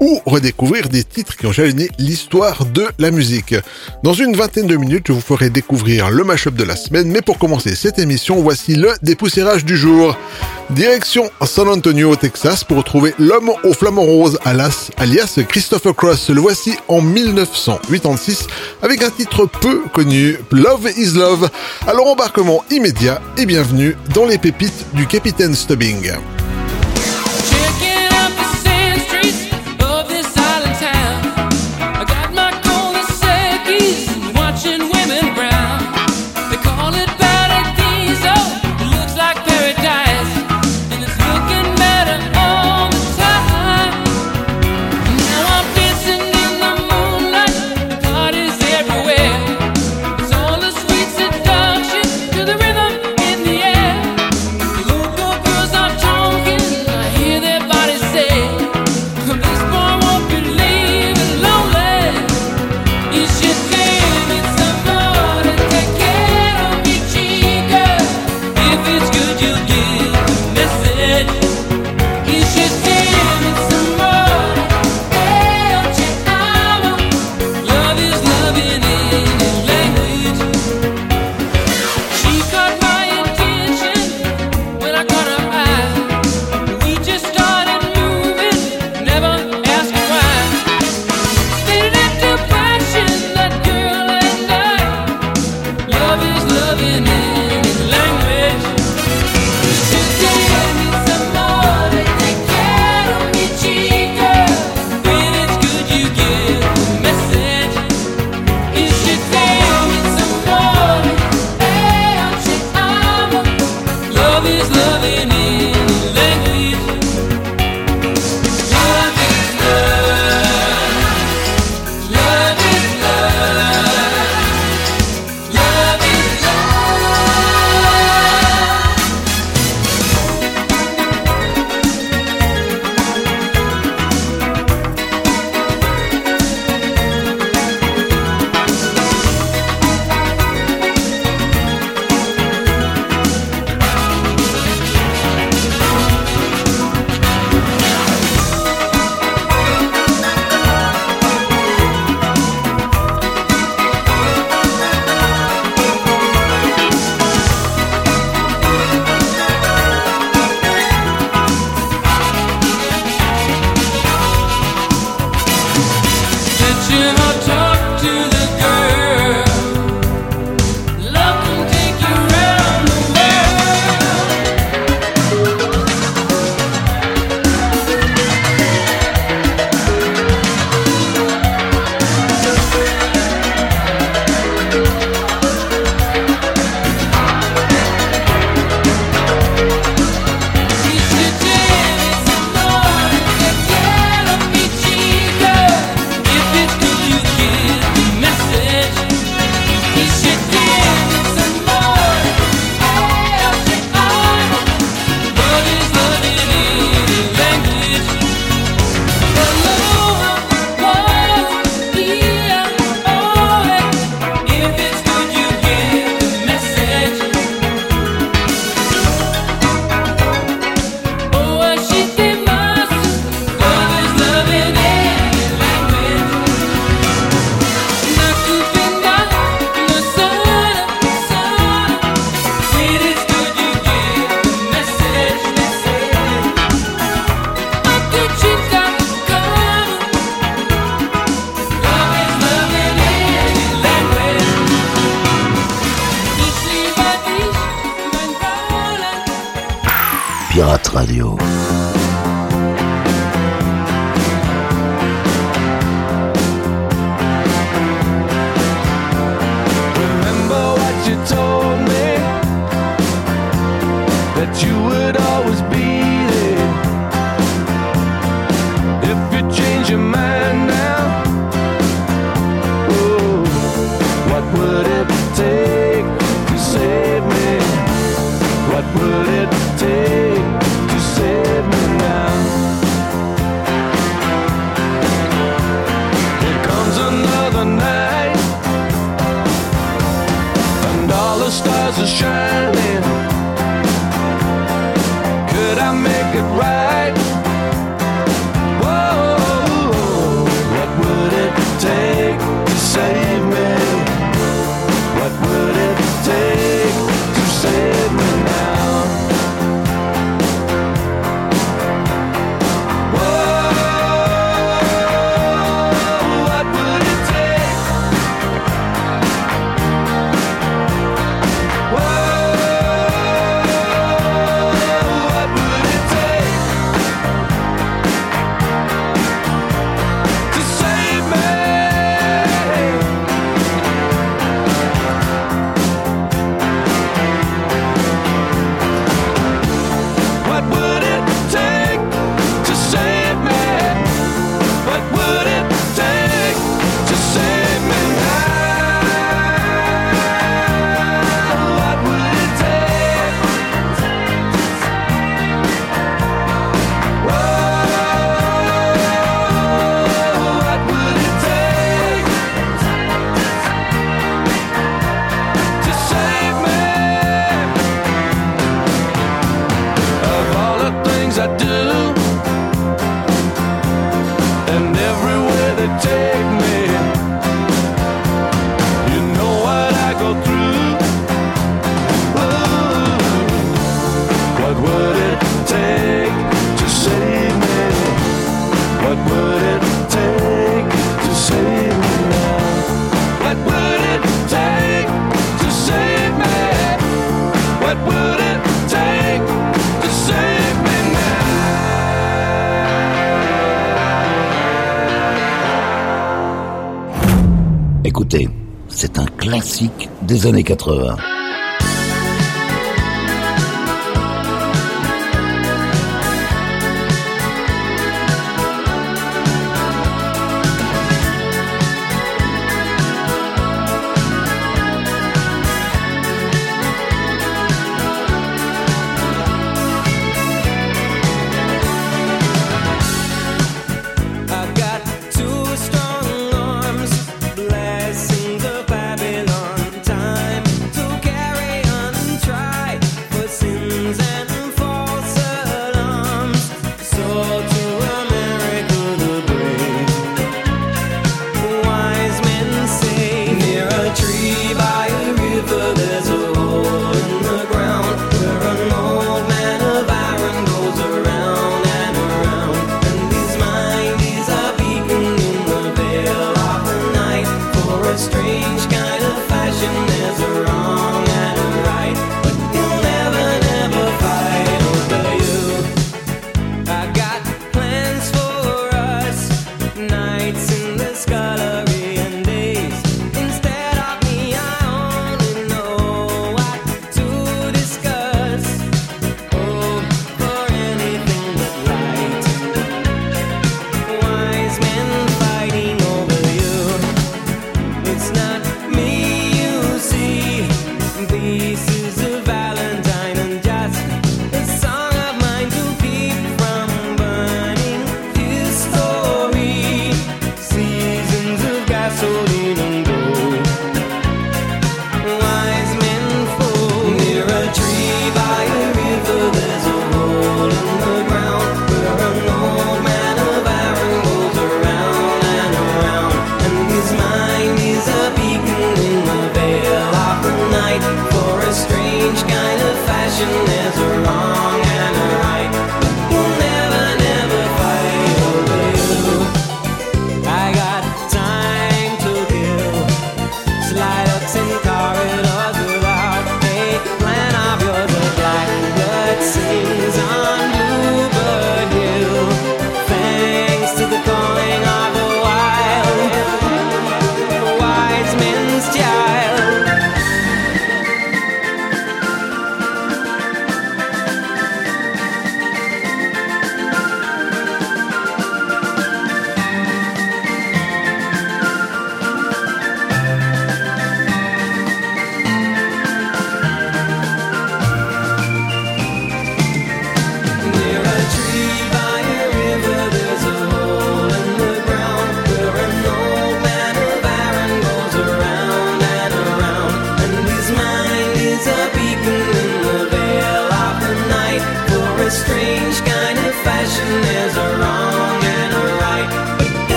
ou redécouvrir des titres qui ont jalonné l'histoire de la musique. Dans une vingtaine de minutes, je vous ferai découvrir le mashup de la semaine, mais pour commencer cette émission, voici le dépoussiérage du jour. Direction San Antonio, Texas, pour retrouver l'homme au flamant rose, alias, alias Christopher Cross. Le voici en 1986 avec un titre peu connu, Love is Love. Alors embarquement immédiat et bienvenue dans les pépites du Capitaine Stubbing. Des années 80.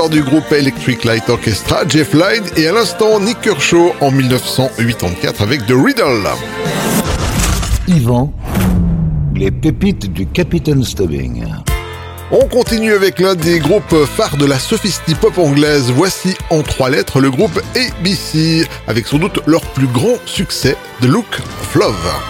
Leader du groupe Electric Light Orchestra, Jeff Lynne, et à l'instant Nick Kershaw en 1984 avec The Riddle. Yvan, les pépites du Capitaine Stubbing. On continue avec l'un des groupes phares de la sophistie pop anglaise. Voici en trois lettres le groupe ABC, avec sans doute leur plus grand succès, The Look of Love.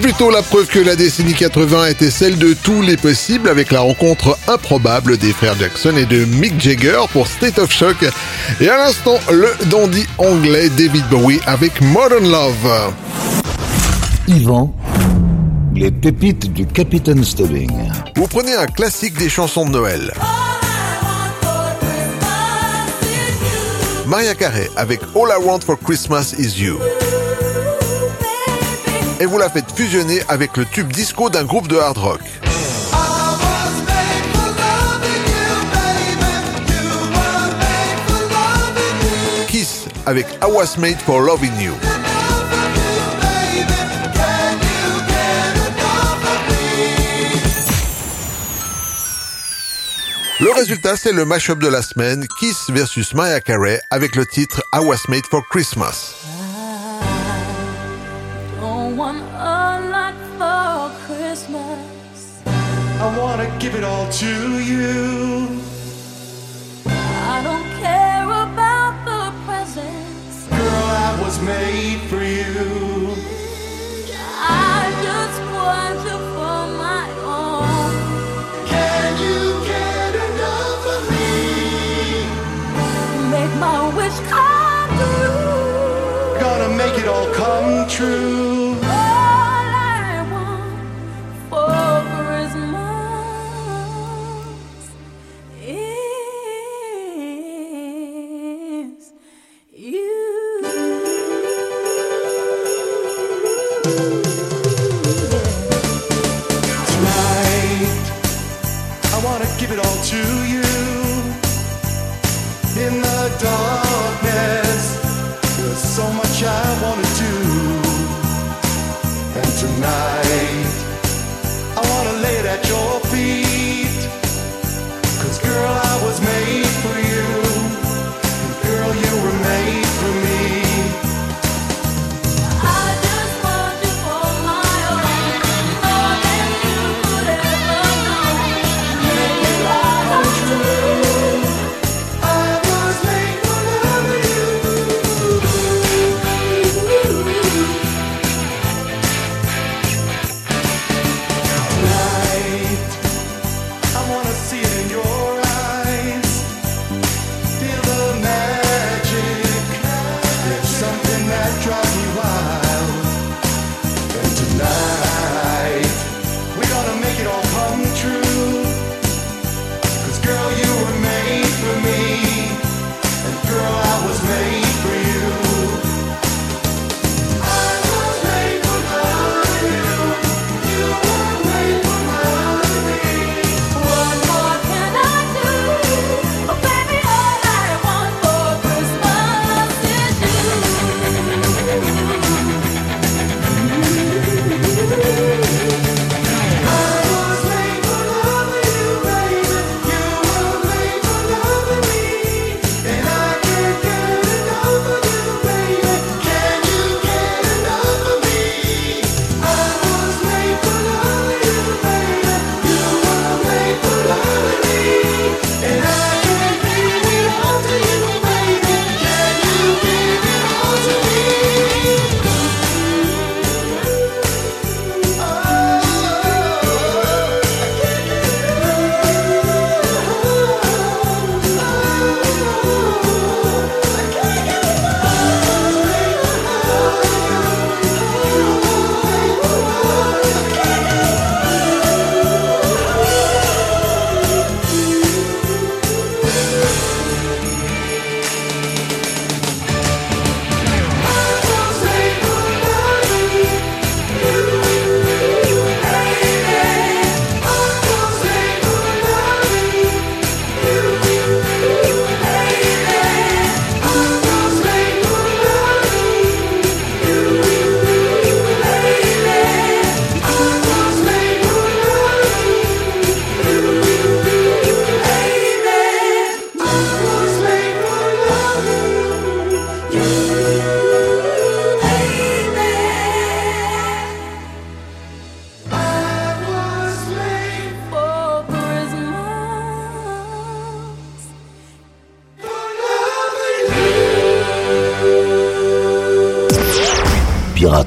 plus tôt la preuve que la décennie 80 était celle de tous les possibles avec la rencontre improbable des frères Jackson et de Mick Jagger pour State of Shock. Et à l'instant, le dandy anglais David Bowie avec Modern Love. Yvan, les pépites du Capitaine Stubbing. Vous prenez un classique des chansons de Noël. Maria Carey avec All I Want for Christmas Is You et vous la faites fusionner avec le tube disco d'un groupe de hard rock. Kiss avec I Was Made for Loving You. Le résultat, c'est le mash-up de la semaine, Kiss versus Maya Carey, avec le titre I Was Made for Christmas. give it all to you. I don't care about the presents. Girl, I was made for you. I just want you for my own. Can you get enough of me? Make my wish come true. Gonna make it all come true.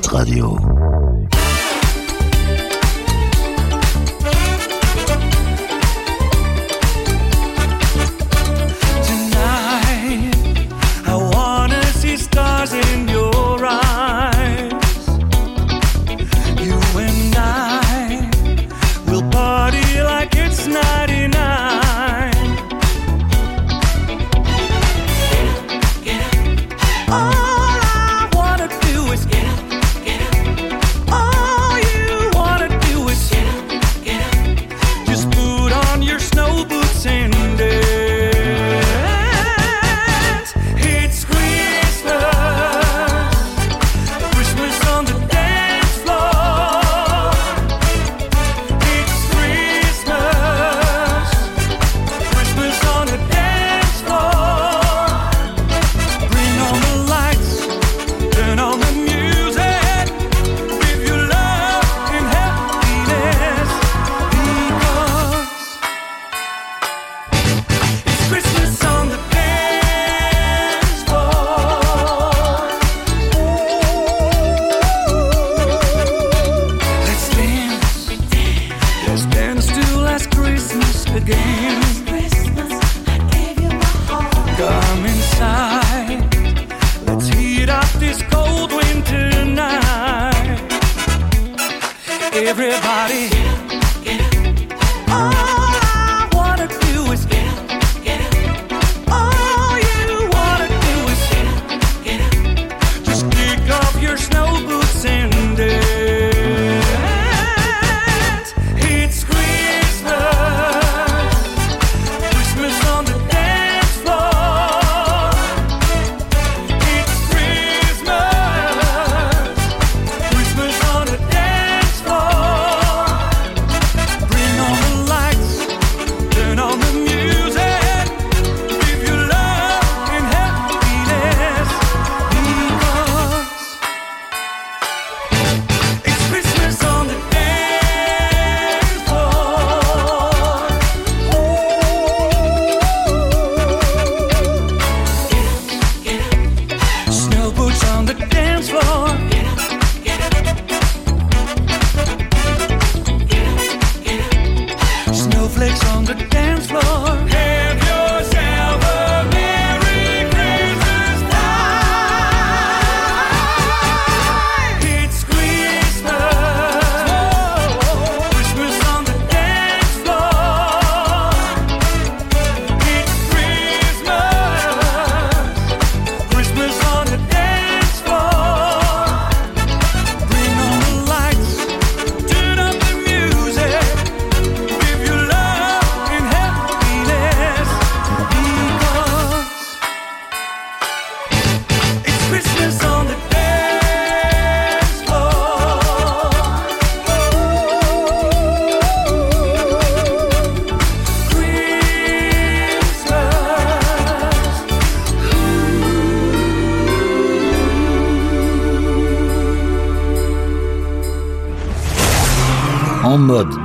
Radio.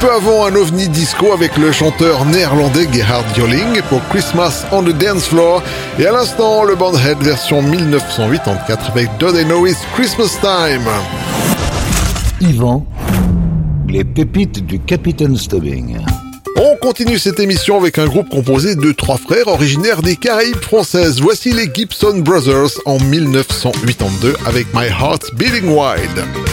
Peu avant, un ovni disco avec le chanteur néerlandais Gerhard Joling pour Christmas on the Dance Floor. Et à l'instant, le Bandhead version 1984 avec Do They Know It's Christmas Time. Yvan, les pépites du Capitaine Stubbing. On continue cette émission avec un groupe composé de trois frères originaires des Caraïbes françaises. Voici les Gibson Brothers en 1982 avec My Heart Beating Wild.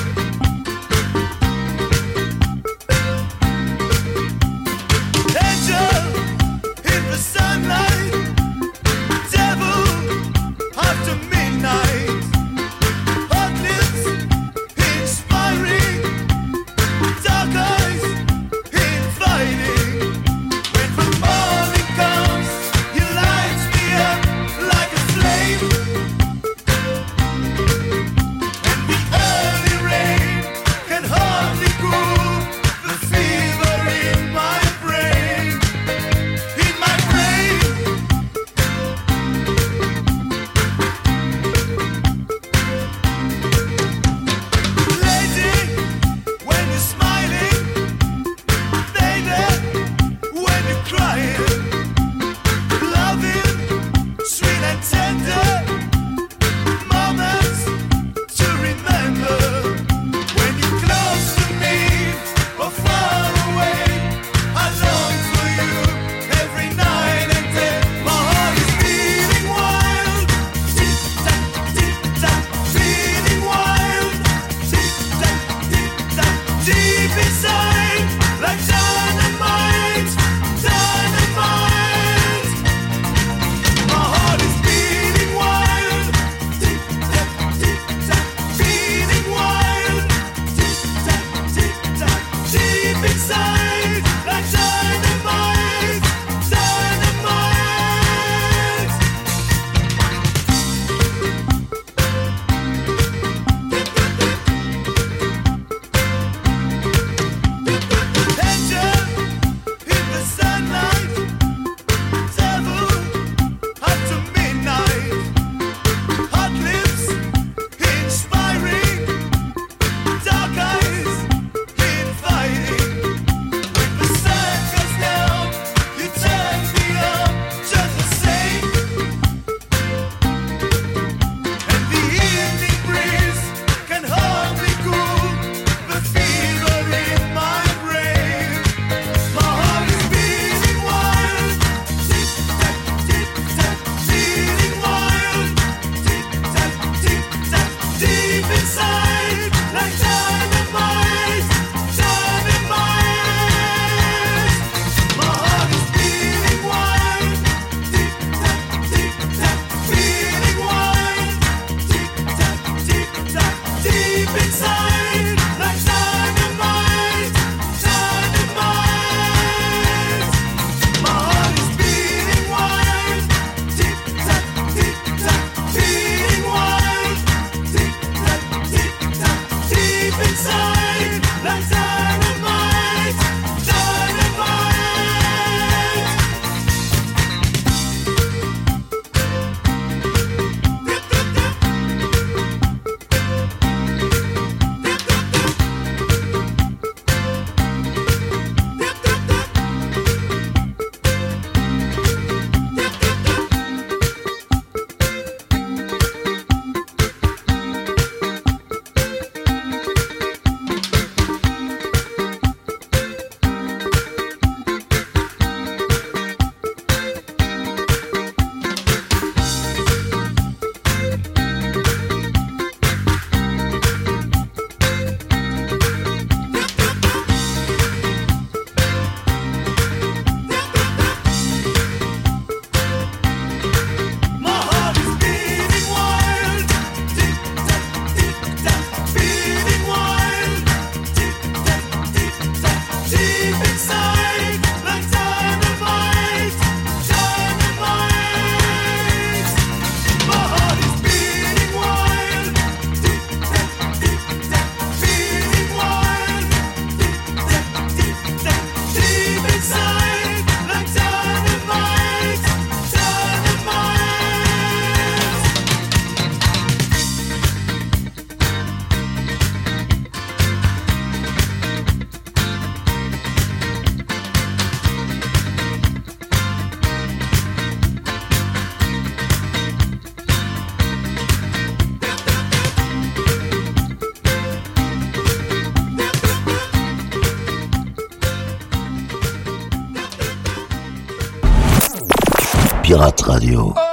Pirate Radio.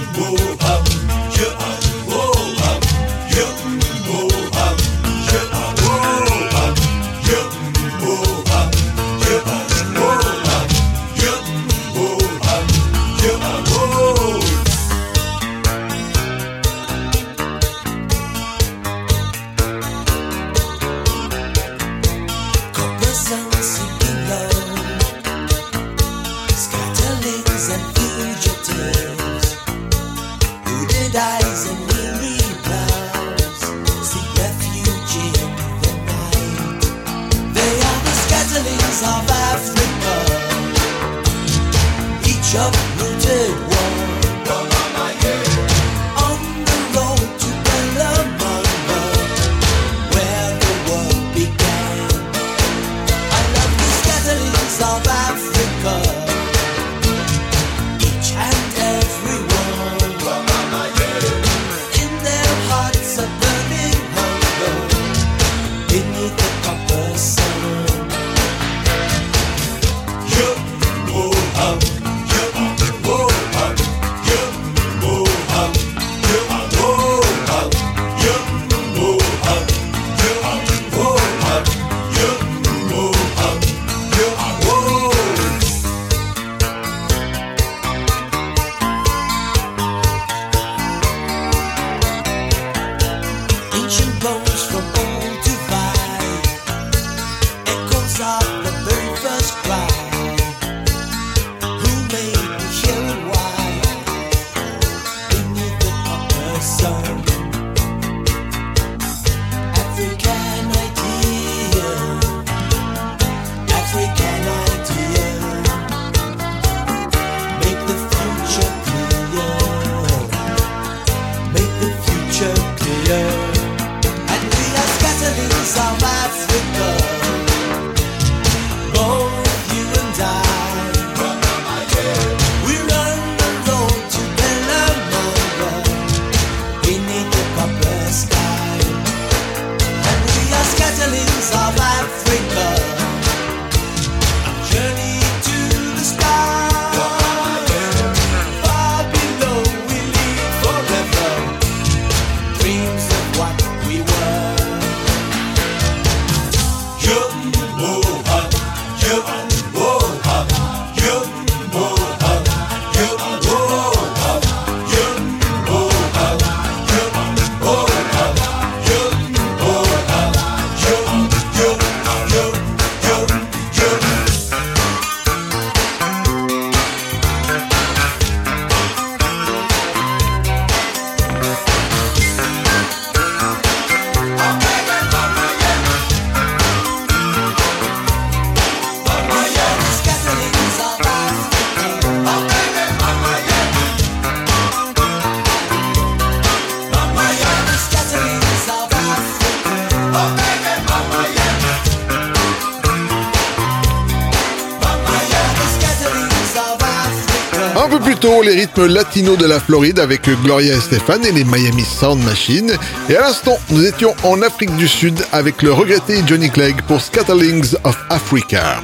Les rythmes latinos de la Floride avec Gloria Estefan et les Miami Sound Machine. Et à l'instant, nous étions en Afrique du Sud avec le regretté Johnny Clegg pour Scatterlings of Africa.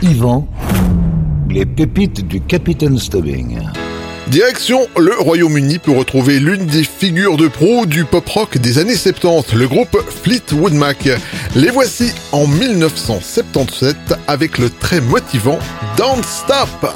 Yvan, les pépites du Capitaine Stubbing. Direction le Royaume-Uni pour retrouver l'une des figures de pro du pop rock des années 70, le groupe Fleetwood Mac. Les voici en 1977 avec le très motivant Don't Stop.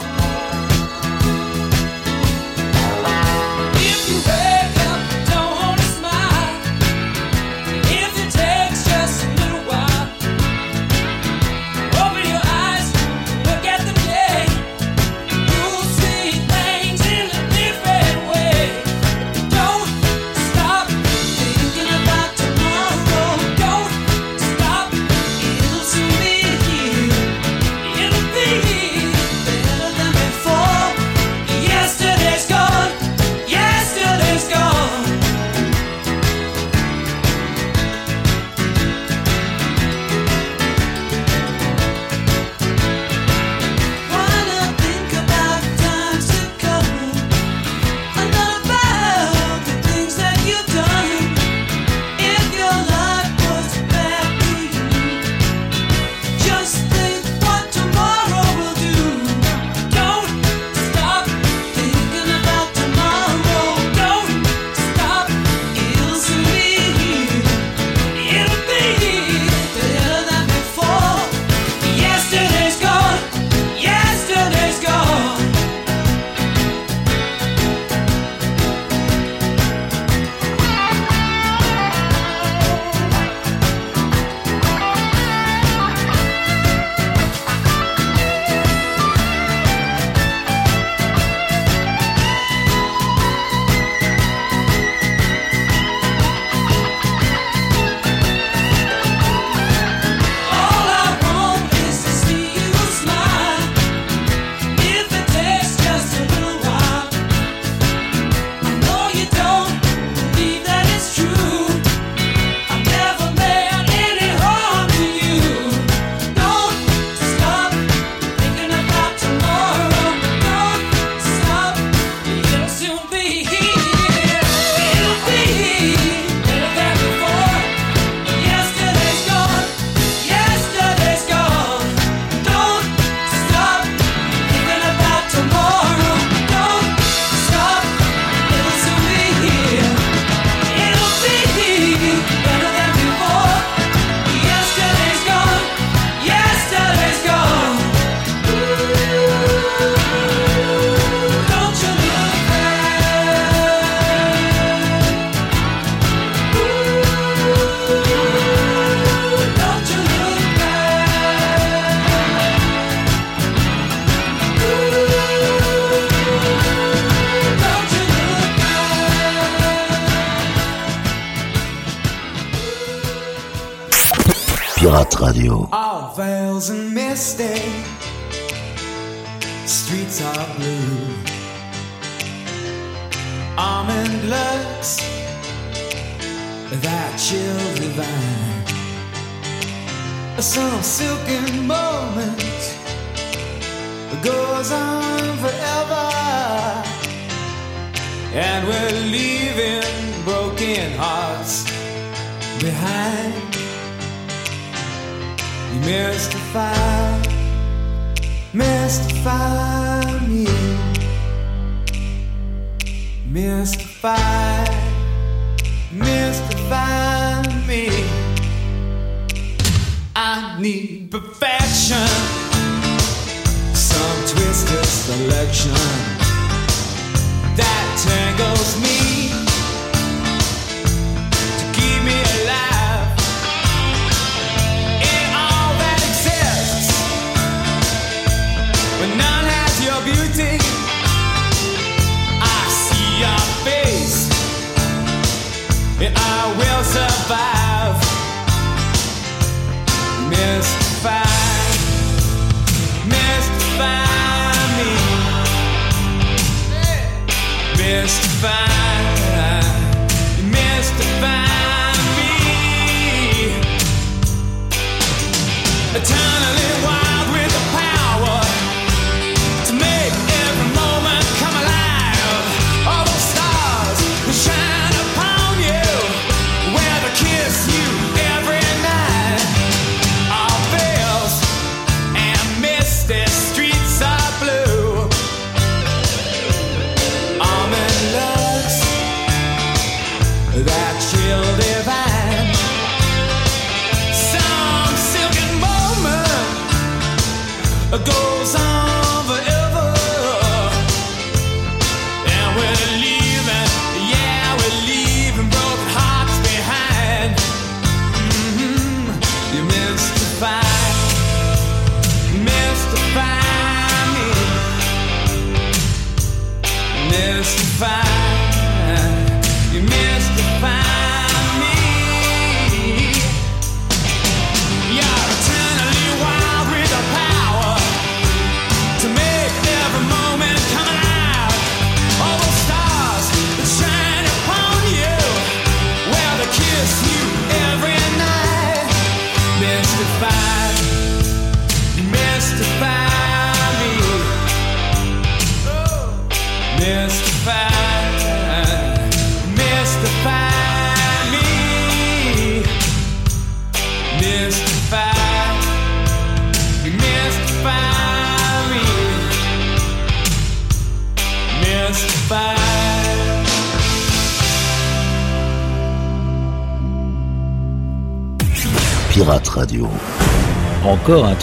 Some silken moment that goes on forever, and we're leaving broken hearts behind. You mystify, mystify me, mystify, mystify me. I need perfection. Some twisted selection that tangles me. A ton of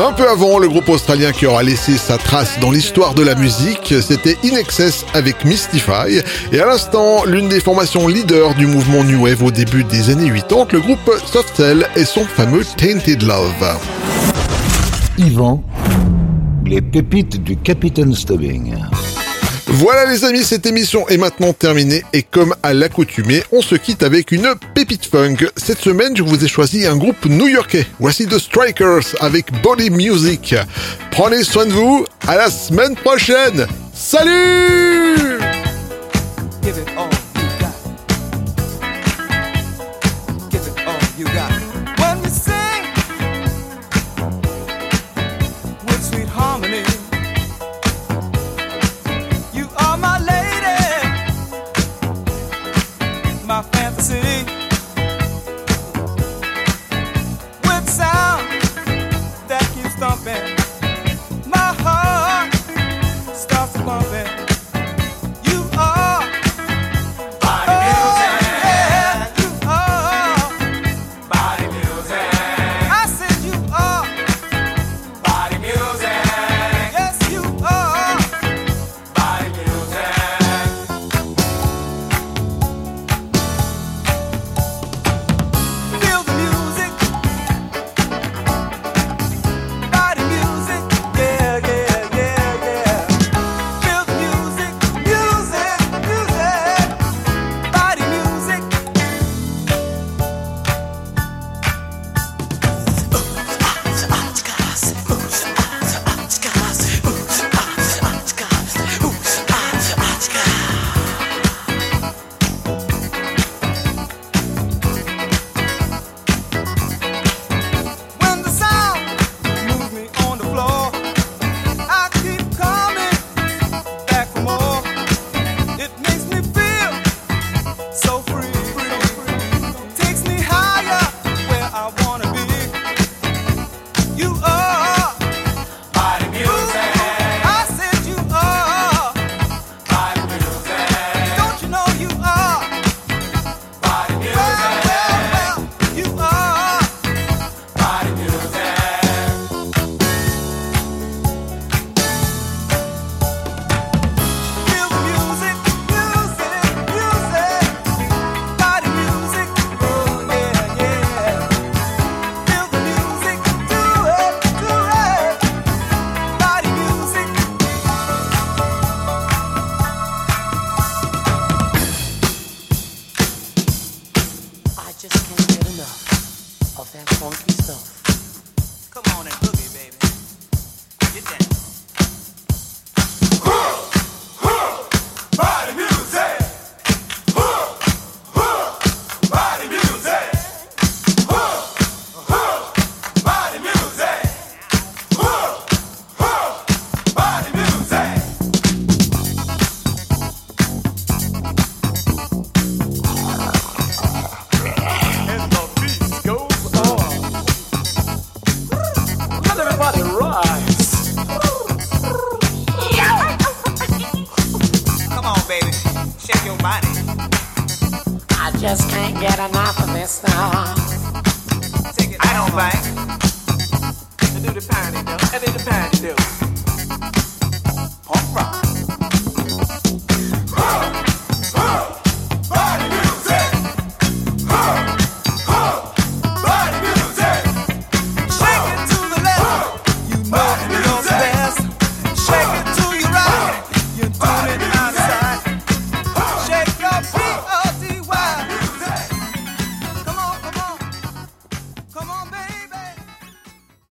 Un peu avant, le groupe australien qui aura laissé sa trace dans l'histoire de la musique, c'était In Excess avec Mystify. Et à l'instant, l'une des formations leaders du mouvement New Wave au début des années 80, le groupe Soft Cell et son fameux Tainted Love. Yvan, les pépites du Capitaine Stubbing. Voilà les amis, cette émission est maintenant terminée et comme à l'accoutumée, on se quitte avec une pépite funk. Cette semaine, je vous ai choisi un groupe new-yorkais. Voici The Strikers avec Body Music. Prenez soin de vous, à la semaine prochaine. Salut